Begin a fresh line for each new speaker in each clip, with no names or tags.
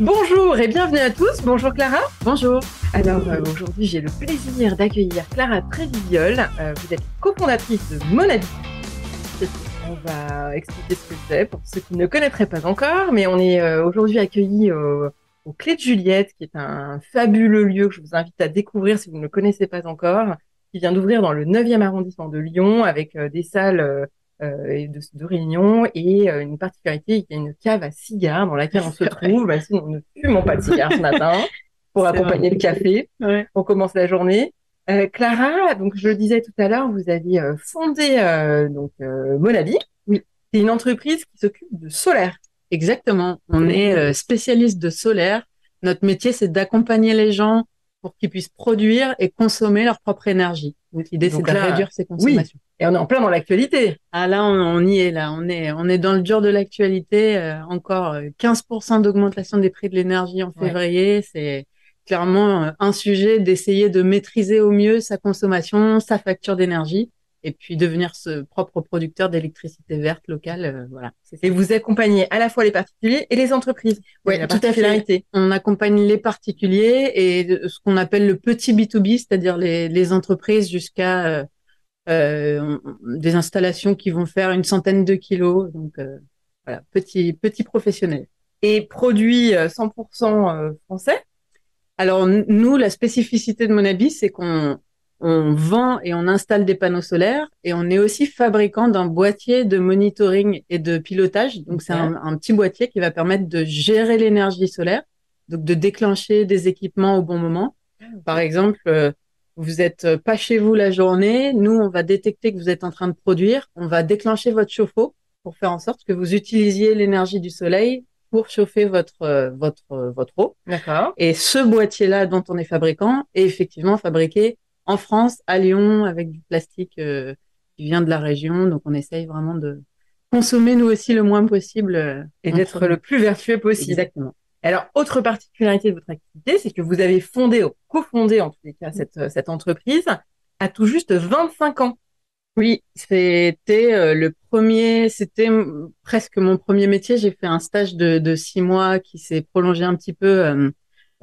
Bonjour et bienvenue à tous. Bonjour Clara.
Bonjour.
Alors euh, aujourd'hui, j'ai le plaisir d'accueillir Clara Trévisiol. Euh, vous êtes cofondatrice de Monadi. On va expliquer ce que c'est pour ceux qui ne connaîtraient pas encore, mais on est euh, aujourd'hui accueillis au Clé de Juliette, qui est un fabuleux lieu que je vous invite à découvrir si vous ne le connaissez pas encore, qui vient d'ouvrir dans le 9e arrondissement de Lyon avec des salles euh, de, de, réunion et euh, une particularité, il y a une cave à cigares dans laquelle on se trouve, bah, sinon nous ne fumons pas de cigares ce matin pour accompagner le café. On commence la journée. Euh, Clara, donc je le disais tout à l'heure, vous aviez euh, fondé euh, donc Monabi. Oui. C'est une entreprise qui s'occupe de solaire.
Exactement. On est spécialiste de solaire. Notre métier, c'est d'accompagner les gens pour qu'ils puissent produire et consommer leur propre énergie. Donc l'idée, c'est de réduire ces consommations.
Et on est en plein dans l'actualité.
Ah là, on, y est là. On est, on est dans le dur de l'actualité. Euh, encore 15% euh, d'augmentation des prix de l'énergie en février. C'est clairement euh, un sujet d'essayer de maîtriser au mieux sa consommation, sa facture d'énergie, et puis devenir ce propre producteur d'électricité verte locale. voilà.
Et vous accompagnez à la fois les particuliers et les entreprises.
Oui, tout à fait. On accompagne les particuliers et ce qu'on appelle le petit B2B, c'est-à-dire les, les entreprises jusqu'à euh, des installations qui vont faire une centaine de kilos. Donc euh, voilà, petit petit professionnel.
Et produit 100% euh, français.
Alors nous, la spécificité de Monabi, c'est qu'on on vend et on installe des panneaux solaires et on est aussi fabricant d'un boîtier de monitoring et de pilotage. Donc c'est un, un, petit boîtier qui va permettre de gérer l'énergie solaire, donc de déclencher des équipements au bon moment. Ah, Par exemple, vous êtes euh, pas chez vous la journée, nous on va détecter que vous êtes en train de produire, on va déclencher votre chauffe-eau pour faire en sorte que vous utilisiez l'énergie du soleil pour chauffer votre euh, votre euh, votre eau.
D'accord.
Et ce boîtier là dont on est fabricant est effectivement fabriqué en France à Lyon avec du plastique qui vient de la région, donc on essaye vraiment de consommer nous aussi le moins possible
et d'être le plus vertueux possible.
Exactement.
Alors, autre particularité de votre activité, c'est que vous avez fondé, ou cofondé en tous les cas, cette, euh, cette entreprise à tout juste 25 ans.
Oui, c'était euh, le premier, c'était presque mon premier métier. J'ai fait un stage de, de six mois qui s'est prolongé un petit peu euh,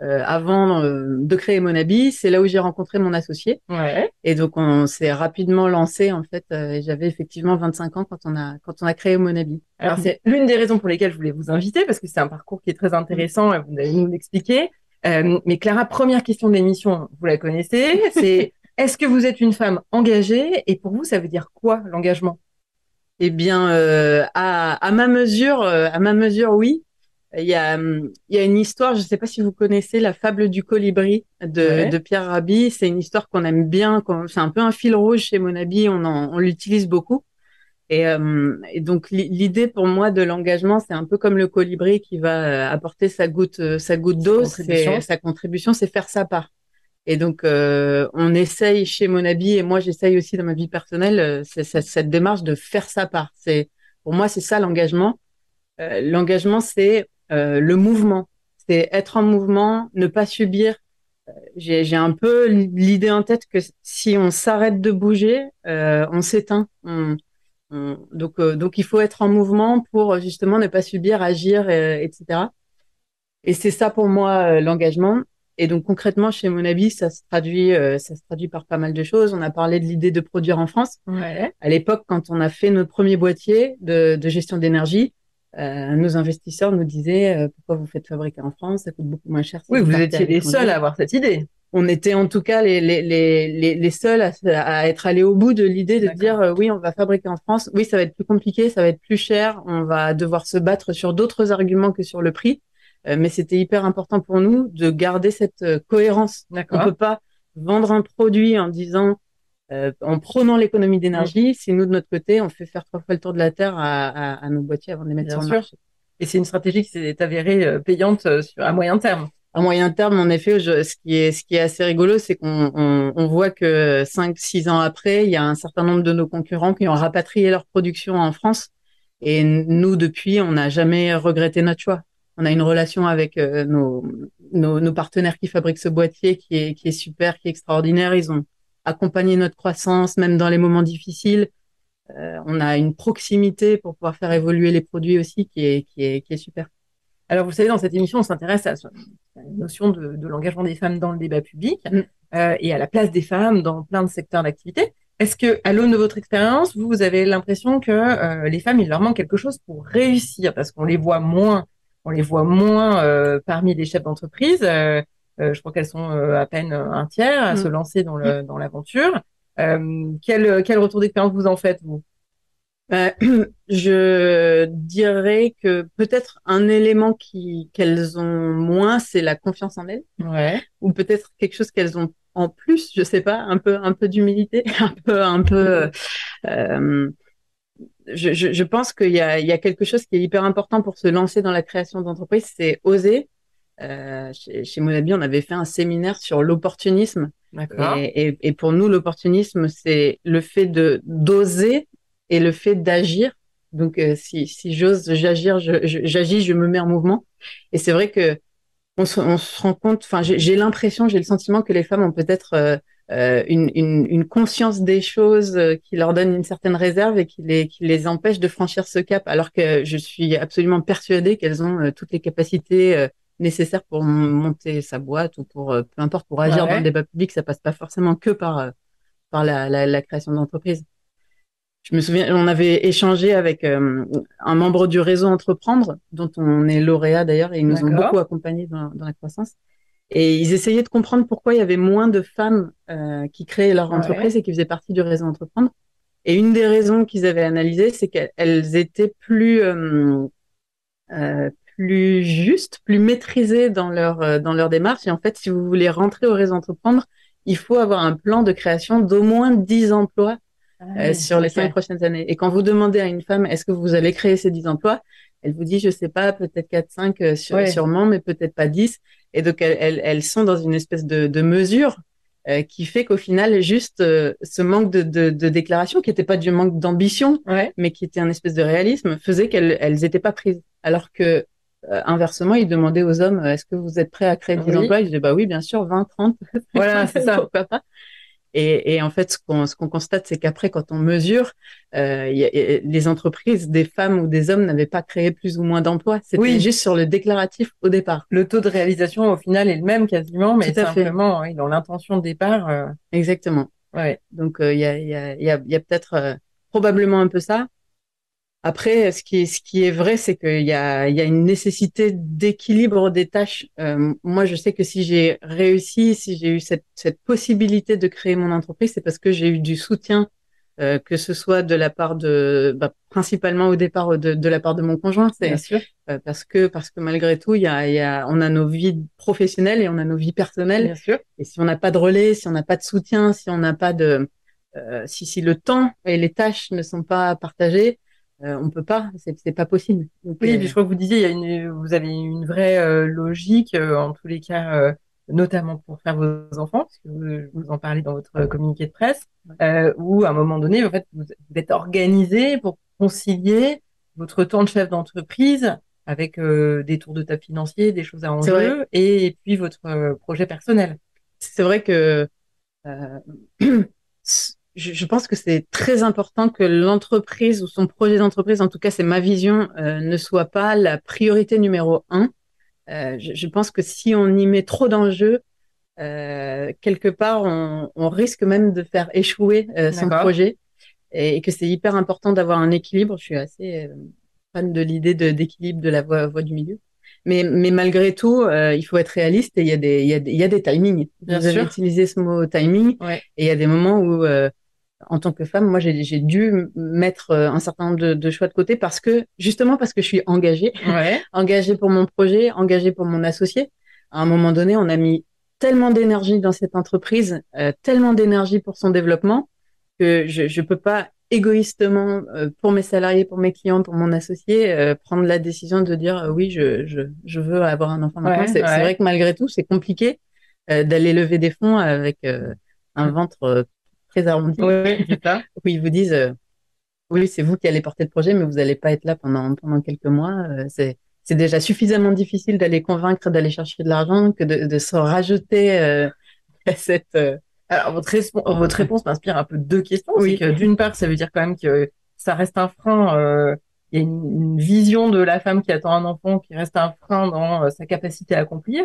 euh, avant euh, de créer Monabi. C'est là où j'ai rencontré mon associé.
Ouais.
Et donc on s'est rapidement lancé en fait. Euh, J'avais effectivement 25 ans quand on a quand on a créé Monabi.
Alors c'est l'une des raisons pour lesquelles je voulais vous inviter parce que c'est un parcours qui est très intéressant et vous allez nous l'expliquer. Euh, mais Clara, première question de l'émission, vous la connaissez, c'est est-ce que vous êtes une femme engagée et pour vous ça veut dire quoi l'engagement?
Eh bien, à, à ma mesure, à ma mesure, oui. Il y a, il y a une histoire, je ne sais pas si vous connaissez la fable du colibri de, de Pierre Rabhi. C'est une histoire qu'on aime bien. C'est un peu un fil rouge chez Monabi. On, on l'utilise beaucoup. Et, euh, et donc l'idée pour moi de l'engagement, c'est un peu comme le colibri qui va euh, apporter sa goutte, euh, sa goutte d'eau. Sa contribution, c'est faire sa part. Et donc on essaye chez Monabi et moi j'essaye aussi dans ma vie personnelle c'est cette démarche de faire sa part. C'est pour moi c'est ça l'engagement. l'engagement c'est euh, le mouvement, c'est être en mouvement, ne pas subir. Euh, j'ai un peu l'idée en tête que si on s'arrête de bouger, euh, on s'éteint. donc, donc il faut être en mouvement pour justement ne pas subir, agir, etc. Et c'est ça pour moi l'engagement. Et donc concrètement chez Monabi, ça se traduit, ça se traduit par pas mal de choses. On a parlé de l'idée de produire en France.
Ouais.
À l'époque, quand on a fait notre premier boîtier de, de gestion d'énergie, euh, nos investisseurs nous disaient euh, pourquoi vous faites fabriquer en France, ça coûte beaucoup moins cher.
Oui, vous étiez les seuls à avoir cette idée.
On était en tout cas les, les, les, les, seuls à, à, être allés au bout de l'idée de dire euh, oui, on va fabriquer en France. Oui, ça va être plus compliqué, ça va être plus cher, on va devoir se battre sur d'autres arguments que sur le prix. mais c'était hyper important pour nous de garder cette cohérence. On peut pas vendre un produit en disant euh, en prenant l'économie d'énergie, si nous de notre côté, on fait faire trois fois le tour de la terre à, à, à nos boîtiers avant de les mettre sur le marché.
Et c'est une stratégie qui s'est avérée euh, payante euh, sur, à moyen terme.
À moyen terme, en effet, je, ce qui est ce qui est assez rigolo, c'est qu'on on, on, voit que cinq, six ans après, il y a un certain nombre de nos concurrents qui ont rapatrié leur production en France. Et nous, depuis, on n'a jamais regretté notre choix. On a une relation avec nos, nos, nos partenaires qui fabriquent ce boîtier qui est qui est super, qui est extraordinaire. Ils ont accompagner notre croissance, même dans les moments difficiles. Euh, on a une proximité pour pouvoir faire évoluer les produits aussi qui est, qui est, qui est super.
Alors, vous savez, dans cette émission, on s'intéresse à la notion de, l'engagement des femmes dans le débat public mm. euh, et à la place des femmes dans plein de secteurs d'activité. Est-ce que, à l'aune de votre expérience, vous, vous avez l'impression que euh, les femmes, il leur manque quelque chose pour réussir? Parce qu'on les voit moins, on les voit moins parmi les chefs d'entreprise. Je crois qu'elles sont à peine un tiers à mm. se lancer dans le, dans l'aventure. quel, quel retour d'expérience vous en faites, vous?
Bah, je dirais que peut-être un élément qui qu'elles ont moins, c'est la confiance en elles.
Ouais.
Ou peut-être quelque chose qu'elles ont en plus, je sais pas, un peu un peu d'humilité, un peu un peu. Euh, je, je, je, pense qu'il y a, il y a quelque chose qui est hyper important pour se lancer dans la création d'entreprise, c'est oser. Euh, chez, chez Monabi, on avait fait un séminaire sur l'opportunisme. Et, et, et, pour nous, l'opportunisme, c'est le fait de d'oser et le fait d'agir. Donc, euh, si, si j'ose j'agir, j'agis, je, me mets en mouvement. Et c'est vrai que on se, on se rend compte. Enfin, j'ai l'impression, j'ai le sentiment que les femmes ont peut-être euh, euh une, une, une, conscience des choses euh, qui leur donne une certaine réserve et qui les, qui les empêche de franchir ce cap, alors que je suis absolument persuadée qu'elles ont toutes les capacités nécessaires pour monter sa boîte ou pour peu importe pour agir dans le débat public. Ça passe pas forcément que par par la, la, la création d'entreprise je me souviens, on avait échangé avec euh, un membre du réseau Entreprendre, dont on est lauréat d'ailleurs, et ils nous ont beaucoup accompagnés dans, dans, la croissance. Et ils essayaient de comprendre pourquoi il y avait moins de femmes euh, qui créaient leur entreprise et qui faisaient partie du réseau Entreprendre. Et une des raisons qu'ils avaient analysées, c'est qu'elles étaient plus euh, euh, plus justes, plus maîtrisées dans leur euh, dans leur démarche. Et en fait, si vous voulez rentrer au réseau Entreprendre, il faut avoir un plan de création d'au moins 10 emplois euh, ah sur les cinq prochaines années. Et quand vous demandez à une femme, est-ce que vous allez créer ces dix emplois, elle vous dit, je sais pas, peut-être quatre, cinq, euh, sûrement, mais peut-être pas dix. Et donc, elles, elles, sont dans une espèce de, de mesure euh, qui fait qu'au final, juste ce manque de, de, de, déclaration, qui n'était pas du manque d'ambition, mais qui était un espèce de réalisme, faisait qu'elles elles étaient pas prises. Alors que inversement, ils demandaient aux hommes, est-ce que vous êtes prêts à créer dix emplois? Ils disaient, bah oui, bien sûr, 20, 30.
Voilà, c'est ça.
Pourquoi pas? Et, et, en fait, ce qu'on ce qu'on constate, c'est qu'après, quand on mesure, euh, y a, les entreprises, des femmes ou des hommes, n'avaient pas créé plus ou moins d'emplois. C'était oui. juste sur le déclaratif au départ.
Le taux de réalisation, au final, est le même quasiment, mais Tout à simplement, fait. dans l'intention de départ. Euh...
Exactement.
Ouais.
Donc, il euh, y a, y a, y a, y a peut-être euh, probablement un peu ça. Après, ce qui est, ce qui est vrai, c'est qu'il y a, il y a une nécessité d'équilibre des tâches. Euh, moi, je sais que si j'ai réussi, si j'ai eu cette, cette possibilité de créer mon entreprise, c'est parce que j'ai eu du soutien, euh, que ce soit de la part de, bah, principalement au départ de, de, la part de mon conjoint.
C'est sûr.
Euh, parce que parce que malgré tout, il y a, il y a, on a nos vies professionnelles et on a nos vies personnelles.
Bien sûr.
Et si on n'a pas de relais, si on n'a pas de soutien, si on n'a pas de, euh, si si le temps et les tâches ne sont pas partagées euh, on peut pas, c'est pas possible.
oui, puis je crois que vous disiez, il y a une, vous avez une vraie euh, logique, euh, en tous les cas, euh, notamment pour faire vos enfants, parce que vous, vous en parlez dans votre communiqué de presse, où à un moment donné, en fait, vous, êtes organisé pour concilier votre temps de chef d'entreprise avec des tours de table financiers, des choses à enjeu, et, et, puis votre projet personnel.
C'est vrai que je, je, pense que c'est très important que l'entreprise ou son projet d'entreprise, en tout cas c'est ma vision, euh, ne soit pas la priorité numéro un. Euh, je, je, pense que si on y met trop d'enjeux, euh, quelque part, on, on, risque même de faire échouer euh, son projet et, et que c'est hyper important d'avoir un équilibre. Je suis assez euh, fan de l'idée d'équilibre de, la voie, voie, du milieu. Mais, mais malgré tout, euh, il faut être réaliste et il y a des, il y a, il y a des timings.
Bien
Vous
sûr.
avez utilisé ce mot timing
ouais.
et il y a des moments où en tant que femme, moi, j'ai dû mettre euh, un certain nombre de, de, choix de côté parce que, justement, parce que je suis engagée,
ouais.
engagée pour mon projet, engagée pour mon associé. À un moment donné, on a mis tellement d'énergie dans cette entreprise, euh, tellement d'énergie pour son développement que je ne peux pas égoïstement euh, pour mes salariés, pour mes clients, pour mon associé, euh, prendre la décision de dire euh, oui, je, je, je, veux avoir un enfant maintenant.
Ouais,
c'est
ouais.
vrai que malgré tout, c'est compliqué d'aller lever des fonds avec un ventre très arrondi.
Oui, c'est ça.
où ils vous disent, euh, oui, c'est vous qui allez porter le projet, mais vous n'allez pas être là pendant, pendant quelques mois. Euh, c'est, c'est déjà suffisamment difficile d'aller convaincre, d'aller chercher de l'argent, que de, de se rajouter euh, à cette. Euh,
Alors, votre, votre réponse m'inspire un peu deux questions.
Oui.
Que d'une part, ça veut dire quand même que ça reste un frein il y a une, vision de la femme qui attend un enfant qui reste un frein dans sa capacité à accomplir.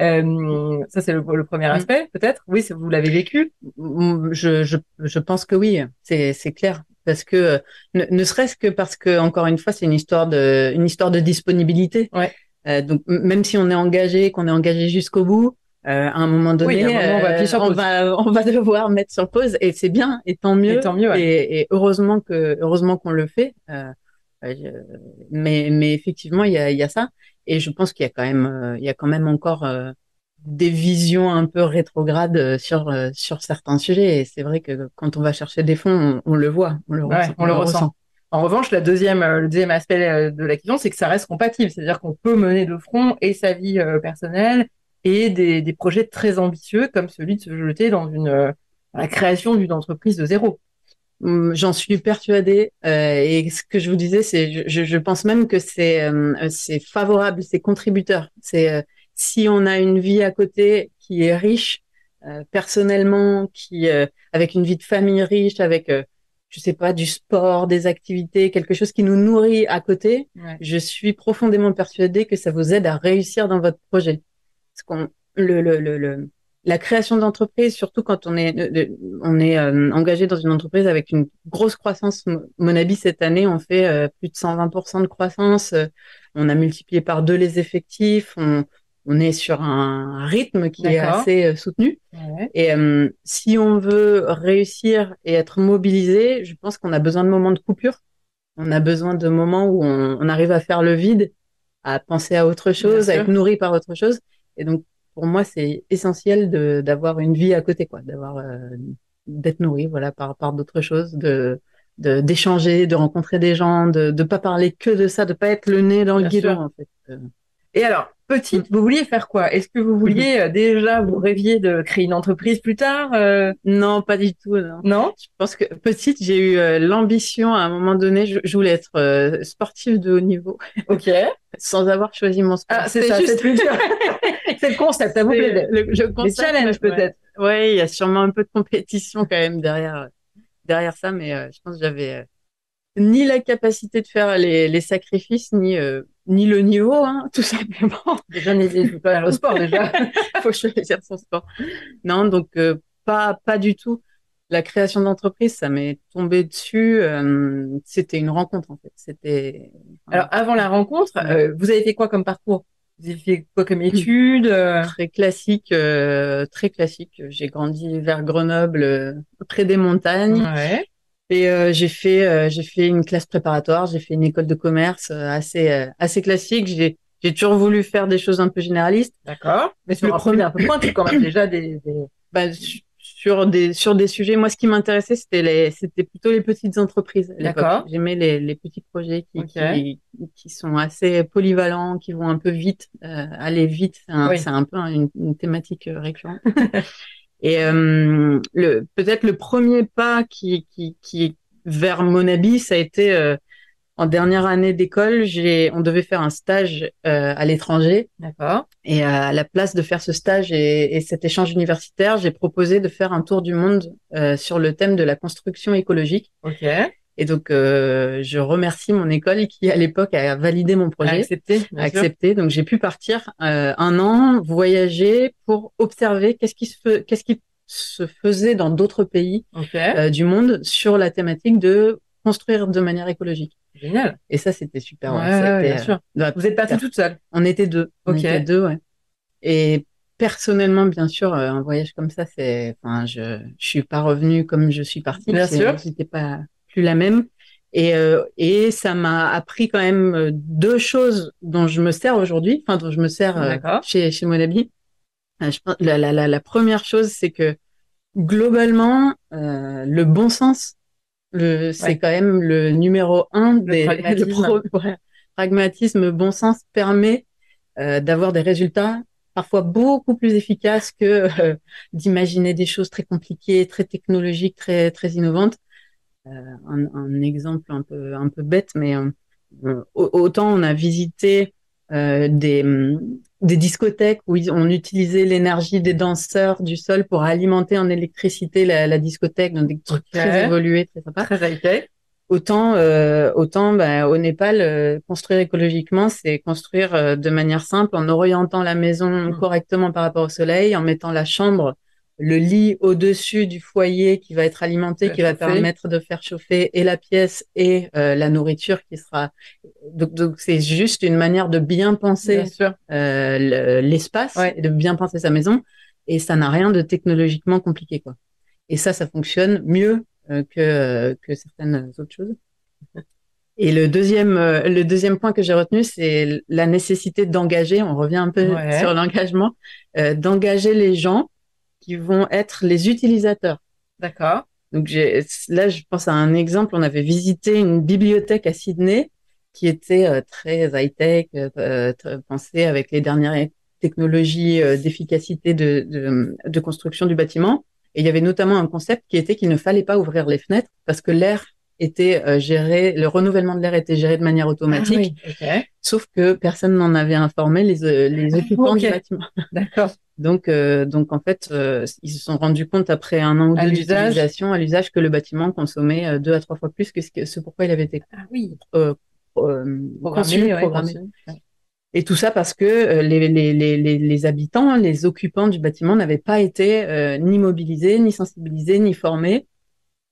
Euh, ça, c'est le, premier mm. aspect, peut-être. Oui, vous l'avez vécu.
Mm, je, je, je, pense que oui, c'est, c'est clair. Parce que ne, ne serait-ce que parce que encore une fois, c'est une histoire de une histoire de disponibilité.
Ouais.
Euh, donc même si on est engagé, qu'on est engagé jusqu'au bout, euh, à un moment donné, on, va euh, on, va, on va devoir mettre sur pause et c'est bien et tant mieux.
Et, tant mieux
et, et, heureusement que heureusement qu'on le fait. Euh, mais mais effectivement, il y a, y a ça. Et je pense qu'il y a quand même, euh, il y a quand même encore euh, des visions un peu rétrogrades euh, sur sur certains sujets. Et c'est vrai que quand on va chercher des fonds, on, le voit, on le, ressent,
on le ressent. En revanche, la deuxième, le deuxième aspect de la question, c'est que ça reste compatible. C'est-à-dire qu'on peut mener de front et sa vie personnelle et des, des projets très ambitieux comme celui de se jeter dans une la création d'une entreprise de zéro.
Hum, j'en suis persuadée. Euh, et ce que je vous disais, c'est, je, je, pense même que c'est, euh, c'est favorable, c'est contributeur. C'est euh, si on a une vie à côté qui est riche euh, personnellement, qui avec une vie de famille riche, avec je sais pas du sport, des activités, quelque chose qui nous nourrit à côté. Je suis profondément persuadée que ça vous aide à réussir dans votre projet. Parce qu'on le, le, le, le la création d'entreprise, surtout quand on est on est euh, engagé dans une entreprise avec une grosse croissance. Monabi cette année, on fait euh, plus de 120% de croissance. Euh, on a multiplié par deux les effectifs. On, on est sur un rythme qui est assez soutenu. Et si on veut réussir et être mobilisé, je pense qu'on a besoin de moments de coupure. On a besoin de moments où on, on arrive à faire le vide, à penser à autre chose, à être nourri par autre chose. Et donc pour moi, c'est essentiel d'avoir une vie à côté, quoi, d'avoir euh, d'être nourri, voilà, par par d'autres choses, de d'échanger, de, rencontrer des gens, de ne pas parler que de ça, de pas être le nez dans le guidon, en fait.
Et alors, petite, vous vouliez faire quoi? Est-ce que vous vouliez euh, déjà, vous rêviez de créer une entreprise plus tard
Non, pas du tout. Non.
non?
Je pense que petite, j'ai eu l'ambition à un moment donné, je, voulais être sportive de haut niveau.
Ok.
Sans avoir choisi mon sport.
Ah, c'est ça, juste... c'est le concept, ça vous plaît
le, le challenge peut-être. Ouais, il y a sûrement un peu de compétition quand même derrière derrière ça, mais euh, je pense que j'avais euh, ni la capacité de faire les, les sacrifices, ni euh, ni le niveau, hein, tout simplement.
Déjà, n'hésitez pas au sport déjà.
Faut choisir son sport. Non, donc pas pas du tout. La création d'entreprise, ça m'est tombé dessus. c'était une rencontre en fait. C'était.
Alors avant la rencontre, vous avez fait quoi comme parcours? Vous avez fait quoi comme études euh?
Très classique, euh, très classique. J'ai grandi vers Grenoble, euh, près des montagnes.
Ouais.
Et j'ai fait j'ai fait une classe préparatoire, j'ai fait une école de commerce assez assez classique. J'ai j'ai toujours voulu faire des choses un peu généralistes.
D'accord. Mais sur le premier un peu pointu quand même déjà des, des...
Bah, sur des sur des sujets. Moi, ce qui m'intéressait, c'était les c'était plutôt les petites entreprises.
D'accord.
J'aimais les, les petits projets qui, qui, qui sont assez polyvalents, qui vont un peu vite, euh, aller vite. C'est un, c'est un peu une, une thématique euh, récurrente. Et euh, le peut-être le premier pas qui qui qui vers Monabi, ça a été euh, en dernière année d'école, j'ai, on devait faire un stage euh, à l'étranger.
D'accord.
Et à la place de faire ce stage et, et cet échange universitaire, j'ai proposé de faire un tour du monde euh, sur le thème de la construction écologique.
Ok.
Et donc, euh, je remercie mon école qui, à l'époque, a validé mon projet.
Accepté.
A accepté. Donc, j'ai pu partir euh, un an, voyager pour observer qu'est-ce qui se, qu'est-ce qui se faisait dans d'autres pays
okay.
euh, du monde sur la thématique de construire de manière écologique.
Génial.
Et ça, c'était super.
Ouais, ouais, bien sûr. Euh, Vous êtes partie toute seule
On était deux.
Ok.
On était deux, ouais. Et personnellement, bien sûr, euh, un voyage comme ça, c'est, enfin, je, je suis pas revenue comme je suis partie.
Bien sûr.
C'était pas plus la même. Et, euh, et ça m'a appris quand même euh, deux choses dont je me sers aujourd'hui, enfin, dont je me sers euh, chez, chez Monabi. Je pense, la, la, la, la première chose, c'est que globalement, le bon sens le, c'est quand même le numéro un
Le
des
pragmatisme.
le pro- ouais. pragmatisme, bon sens permet euh, d'avoir des résultats parfois beaucoup plus efficaces que euh, d'imaginer des choses très compliquées, très technologiques, très très innovantes. Euh, un, un exemple un peu un peu bête, mais euh, au- autant on a visité euh, des hum, des discothèques où on utilisait l'énergie des danseurs du sol pour alimenter en électricité la, la discothèque, donc des trucs très évolués, très sympas.
Très high-tech.
Autant, euh, autant bah, au Népal, euh, construire écologiquement, c'est construire de manière simple en orientant la maison mmh. correctement par rapport au soleil, en mettant la chambre, le lit au-dessus du foyer qui va être alimenté, qui va permettre de faire chauffer et la pièce et la nourriture qui sera. Donc, c'est juste une manière de bien penser l'espace et de bien penser sa maison. Et ça n'a rien de technologiquement compliqué, quoi. Et ça, ça fonctionne mieux euh, que, que certaines autres choses. Et le deuxième, euh, le deuxième point que j'ai retenu, c'est la nécessité d'engager, on revient un peu sur l'engagement, euh, d'engager les gens qui vont être les utilisateurs.
D'accord?
Donc là, je pense à un exemple. On avait visité une bibliothèque à Sydney qui était euh, très high-tech, euh, pensée avec les dernières technologies d'efficacité de, de, de, construction du bâtiment. Et il y avait notamment un concept qui était qu'il ne fallait pas ouvrir les fenêtres parce que l'air était euh, géré, le renouvellement de l'air était géré de manière automatique. Ah Sauf que personne n'en avait informé les, euh, les ah, occupants du bâtiment.
D'accord.
Donc, euh, donc en fait, ils se sont rendus compte après un an ou deux d'utilisation à l'usage que le bâtiment consommait deux à trois fois plus que ce, que, ce pourquoi il avait été
ah, oui.
programmé. programmé. Et tout ça parce que euh, les, les, les, les habitants, les occupants du bâtiment n'avaient pas été euh, ni mobilisés, ni sensibilisés, ni formés.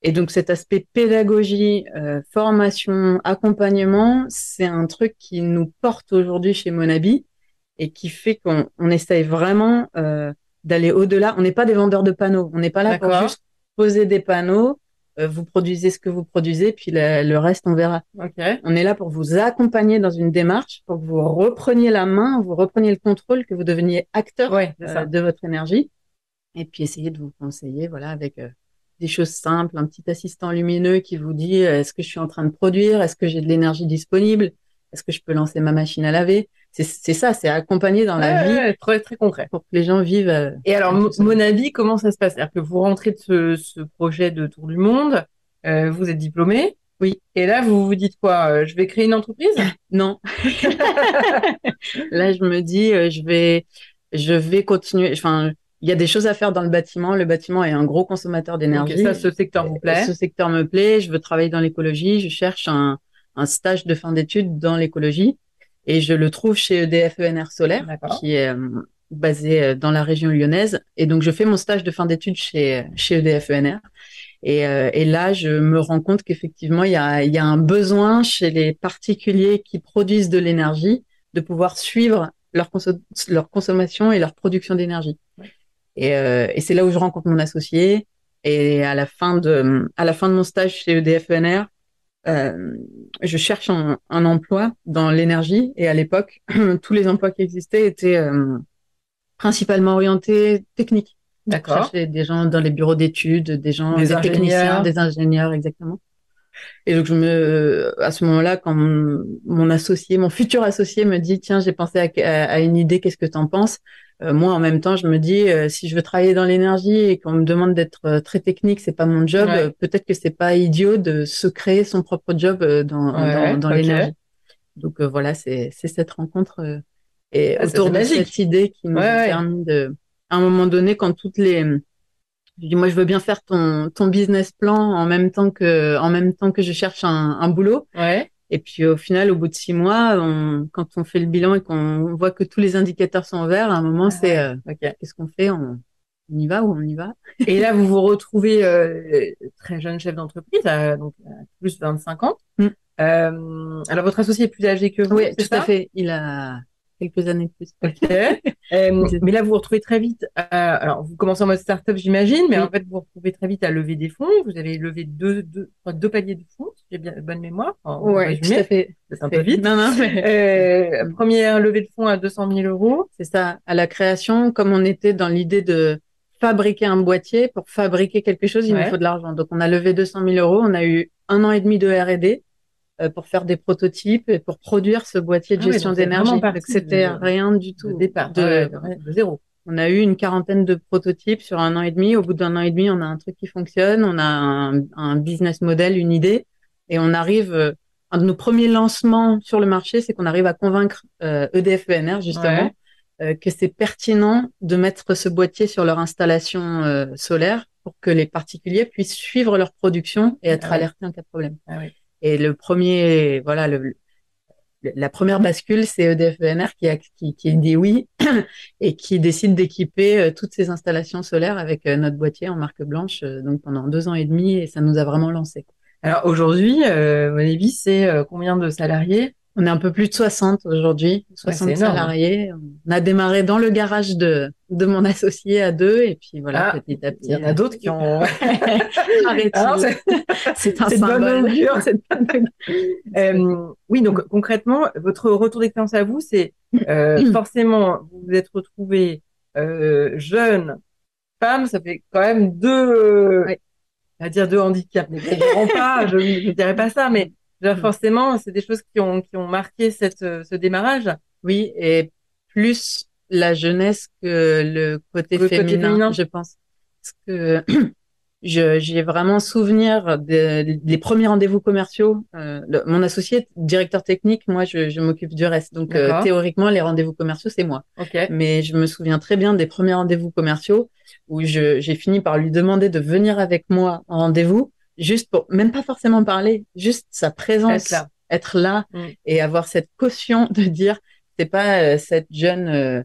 Et donc cet aspect pédagogie, euh, formation, accompagnement, c'est un truc qui nous porte aujourd'hui chez Monabi et qui fait qu'on on essaye vraiment d'aller au-delà. On n'est pas des vendeurs de panneaux. On n'est pas là pour juste poser des panneaux euh, vous produisez ce que vous produisez, puis le, reste, on verra. On est là pour vous accompagner dans une démarche, pour que vous repreniez la main, vous repreniez le contrôle, que vous deveniez acteur euh, de votre énergie, et puis essayer de vous conseiller, voilà, avec euh, des choses simples, un petit assistant lumineux qui vous dit est-ce que je suis en train de produire, est-ce que j'ai de l'énergie disponible, est-ce que je peux lancer ma machine à laver, c'est ça, c'est accompagné dans la vie.
très, très concret.
Pour que les gens vivent. Euh,
et alors, mon avis, comment ça se passe? C'est-à-dire que vous rentrez de ce, ce, projet de Tour du Monde, euh, vous êtes diplômé.
Oui.
Et là, vous vous dites quoi euh, Je vais créer une entreprise?
Non. là, je me dis, je vais, je vais continuer. Enfin, il y a des choses à faire dans le bâtiment. Le bâtiment est un gros consommateur d'énergie.
ça, ce secteur vous plaît?
Ce secteur me plaît. Je veux travailler dans l'écologie. Je cherche un, un stage de fin d'études dans l'écologie. Et je le trouve chez EDF ENR Solaire, qui est euh, basé euh, dans la région lyonnaise. Et donc, je fais mon stage de fin d'études chez, chez EDF ENR. Et, euh, et, là, je me rends compte qu'effectivement, il y a, y a un besoin chez les particuliers qui produisent de l'énergie de pouvoir suivre leur, leur consommation et leur production d'énergie. Et, et c'est là où je rencontre mon associé. Et à la fin de, à la fin de mon stage chez EDF ENR, euh, je cherche un, un emploi dans l'énergie et à l'époque, tous les emplois qui existaient étaient euh, principalement orientés techniques.
D'accord.
Des gens dans les bureaux d'études, des gens, des, techniciens, des ingénieurs, exactement. Et donc je me, à ce moment-là, quand mon, associé, mon futur associé me dit tiens j'ai pensé à, à, une idée, qu'est-ce que tu en penses? Moi, en même temps, je me dis, euh, si je veux travailler dans l'énergie et qu'on me demande d'être euh, très technique, c'est pas mon job. Peut-être que c'est pas idiot de se créer son propre job dans, dans, dans l'énergie. Donc voilà, c'est cette rencontre et ah, autour de cette idée qui nous a permis de, à un moment donné, quand toutes les je dis moi je veux bien faire ton ton business plan en même temps que en même temps que je cherche un, un boulot.
Ouais.
Et puis au final, au bout de six mois, on, quand on fait le bilan et qu'on voit que tous les indicateurs sont verts, à un moment, ah c'est euh, qu'est-ce qu'on fait? On, y va ou on y va?
Et là, vous vous retrouvez euh, très jeune chef d'entreprise, donc à plus de 25 ans. Mm. Euh, alors votre associé est plus âgé que vous
Oui, tout à fait. Il a quelques années de plus.
Euh, mais là, vous vous retrouvez très vite. alors, vous commencez en mode startup, j'imagine, mais en fait, vous vous retrouvez très vite à lever des fonds. Vous avez levé deux, deux, deux paliers de fonds, si j'ai bien bonne mémoire.
Oui, tout à fait.
C'est un peu vite.
Non, non,
euh, première levée de fonds à 200 000 euros.
C'est ça. À la création, comme on était dans l'idée de fabriquer un boîtier, pour fabriquer quelque chose, il nous faut de l'argent. Donc, on a levé 200 000 euros. On a eu un an et demi de R&D pour faire des prototypes et pour produire ce boîtier de ah gestion d'énergie. C'était rien du tout.
De départ, de, zéro.
On a eu une quarantaine de prototypes sur un an et demi. Au bout d'un an et demi, on a un truc qui fonctionne, on a un, un business model, une idée, et on arrive. Euh, un de nos premiers lancements sur le marché, c'est qu'on arrive à convaincre euh, EDF ENR justement euh, que c'est pertinent de mettre ce boîtier sur leur installation euh, solaire pour que les particuliers puissent suivre leur production et être ah alertés en cas de problème.
Ah
Et le premier, voilà, la première bascule, c'est EDF qui, a, qui, qui dit oui et qui décide d'équiper euh, toutes ces installations solaires avec euh, notre boîtier en marque blanche, euh, donc pendant deux ans et demi, et ça nous a vraiment lancé.
Alors aujourd'hui, euh, c'est combien de salariés?
On est un peu plus de 60 aujourd'hui, 60 salariés. On a démarré dans le garage de, de mon associé à deux et puis voilà, ah, petit à petit.
Il y en a d'autres qui ont
arrêté.
C'est un symbole. euh, oui, donc concrètement, votre retour d'expérience à vous, c'est euh, forcément, vous vous êtes retrouvé euh, jeune, femme, ça fait quand même deux, à dire deux handicaps, mais pas, je ne dirais pas ça, mais Mm. forcément, c'est des choses qui ont, qui ont marqué cette, ce démarrage.
Oui, et plus la jeunesse que le côté, féminin, je pense. Parce que j'ai vraiment souvenir des, premiers rendez-vous commerciaux. Euh, mon associé, directeur technique, moi, je, je m'occupe du reste. Donc, euh, théoriquement, les rendez-vous commerciaux, c'est moi.
Okay.
Mais je me souviens très bien des premiers rendez-vous commerciaux où j'ai fini par lui demander de venir avec moi en rendez-vous juste pour même pas forcément parler, juste sa présence, être là, mm. et avoir cette caution de dire c'est pas euh, cette jeune euh,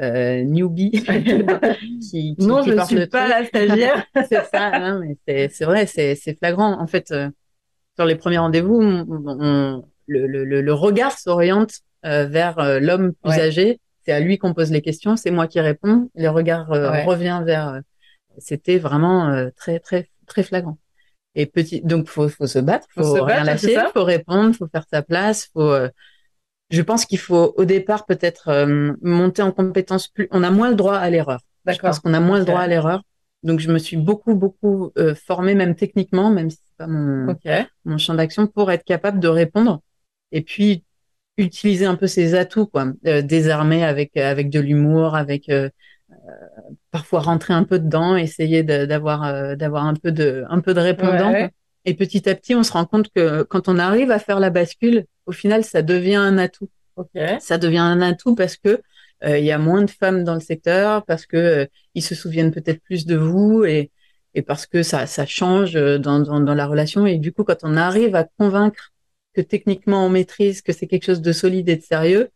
euh newbie
qui, qui, non je ne suis pas la stagiaire.
C'est ça hein, mais c'est vrai c'est c'est flagrant. En fait euh, sur les premiers rendez-vous on, le, le, le, regard s'oriente vers l'homme plus âgé. C'est à lui qu'on pose les questions c'est moi qui réponds. Le regard revient vers c'était vraiment très très très flagrant et petit, donc faut, faut se battre, faut, faut rien lâcher, faut répondre, faut faire sa place, faut. Euh, je pense qu'il faut au départ peut-être euh, monter en compétence plus. On a moins le droit à l'erreur. Je pense qu'on a moins le droit à l'erreur. Donc je me suis beaucoup beaucoup euh, formée même techniquement, même si c'est pas mon mon champ d'action, pour être capable de répondre. Et puis utiliser un peu ses atouts, quoi, désarmer avec avec de l'humour, avec parfois rentrer un peu dedans, essayer d'avoir euh, d'avoir un peu de un peu de répondant. Et petit à petit, on se rend compte que quand on arrive à faire la bascule, au final, ça devient un atout. Ça devient un atout parce que euh, il y a moins de femmes dans le secteur, parce que euh, ils se souviennent peut-être plus de vous et et parce que ça ça change dans, dans dans la relation. Et du coup, quand on arrive à convaincre que techniquement on maîtrise, que c'est quelque chose de solide et de sérieux,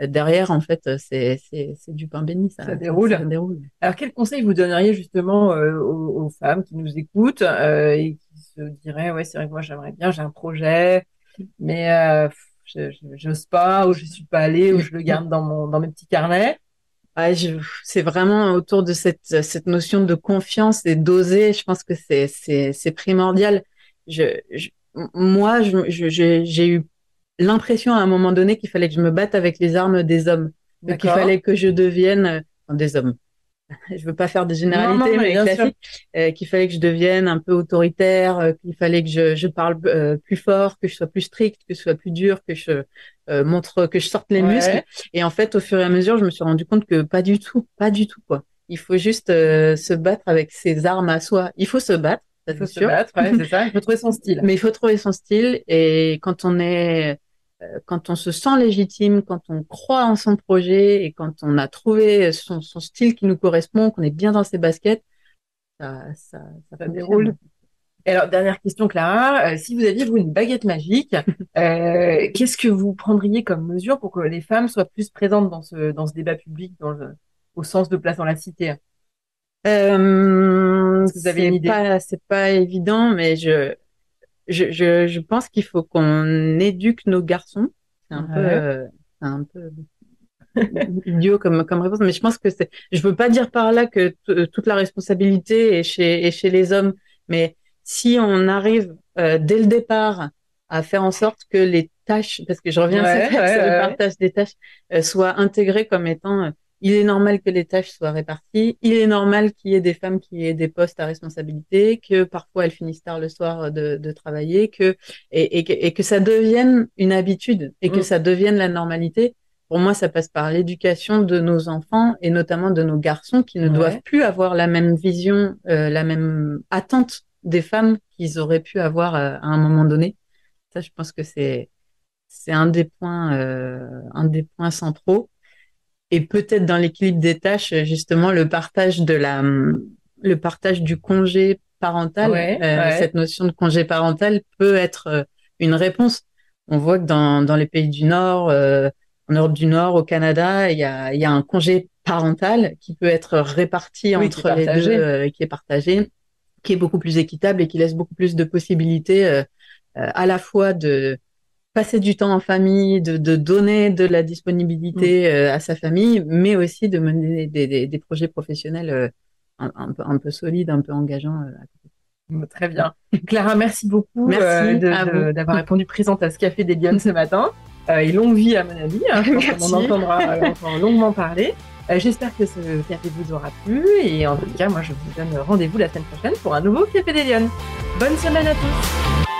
derrière, en fait, c'est du pain béni. Ça,
ça, déroule. ça, déroule. Alors, quel conseil vous donneriez justement euh, aux, femmes qui nous écoutent euh, et qui se diraient, ouais, c'est vrai que moi, j'aimerais bien, j'ai un projet, mais euh, j'ose pas, ou je suis pas allée, ou je le garde dans, mon, dans mes petits carnets?
Ouais, c'est vraiment autour de cette, cette notion de confiance et d'oser. Je pense que c'est primordial. Je, je, moi, j'ai eu l'impression à un moment donné qu'il fallait que je me batte avec les armes des hommes, qu'il fallait que je devienne euh, des hommes. Je veux pas faire des généralités, mais. Euh, qu'il fallait que je devienne un peu autoritaire, euh, qu'il fallait que je, je parle plus fort, que je sois plus strict, que je sois plus dur, que je montre, que je sorte les muscles. Et en fait, au fur et à mesure, je me suis rendu compte que pas du tout, pas du tout quoi. Il faut juste se battre avec ses armes à soi. Il faut se battre.
Il faut se battre, c'est ça. Il faut trouver son style.
Mais il faut trouver son style. Et quand on est quand on se sent légitime, quand on croit en son projet et quand on a trouvé son, son style qui nous correspond, qu'on est bien dans ses baskets, ça, ça, ça, déroule.
Et alors, dernière question, Clara. Euh, si vous aviez, vous, une baguette magique, euh, qu'est-ce que vous prendriez comme mesure pour que les femmes soient plus présentes dans ce, dans ce débat public, dans le, au sens de place dans la cité?
Euh, Vous avez une idée? C'est pas évident, mais je, je, je, je pense qu'il faut qu'on éduque nos garçons. C'est un peu, euh, un peu idiot comme, comme réponse, mais je pense que c'est, je veux pas dire par là que toute la responsabilité est chez, est chez les hommes, mais si on arrive euh, dès le départ à faire en sorte que les tâches, parce que je reviens à cette, le partage des tâches, euh, soient intégrées comme étant il est normal que les tâches soient réparties. Il est normal qu'il y ait des femmes qui aient des postes à responsabilité, que parfois elles finissent tard le soir de, de travailler, que et, et, et, que ça devienne une habitude et que mm. ça devienne la normalité. Pour moi, ça passe par l'éducation de nos enfants et notamment de nos garçons qui ne doivent plus avoir la même vision, euh, la même attente des femmes qu'ils auraient pu avoir euh, à un moment donné. Ça, je pense que c'est c'est un des points euh, un des points centraux et peut-être dans l'équilibre des tâches, justement, le partage de la, le partage du congé parental, euh, cette notion de congé parental peut être euh, une réponse. On voit que dans, dans les pays du Nord, en Europe du Nord, au Canada, il y a, il y a un congé parental qui peut être réparti entre les deux, qui est partagé, qui est beaucoup plus équitable et qui laisse beaucoup plus de possibilités à la fois de passer du temps en famille, de, de donner de la disponibilité mm. euh, à sa famille, mais aussi de mener des, des, des projets professionnels euh, un, un, peu, un, peu, solides, un peu engageants.
Euh, Très bien. Clara, merci beaucoup merci d'avoir répondu présente à ce Café des Lyonnes ce matin. et longue vie à mon avis. Hein, on en entendra longuement parler. J'espère que ce café vous aura plu et en tout cas, moi, je vous donne rendez-vous la semaine prochaine pour un nouveau Café des Lyonnes. Bonne semaine à tous.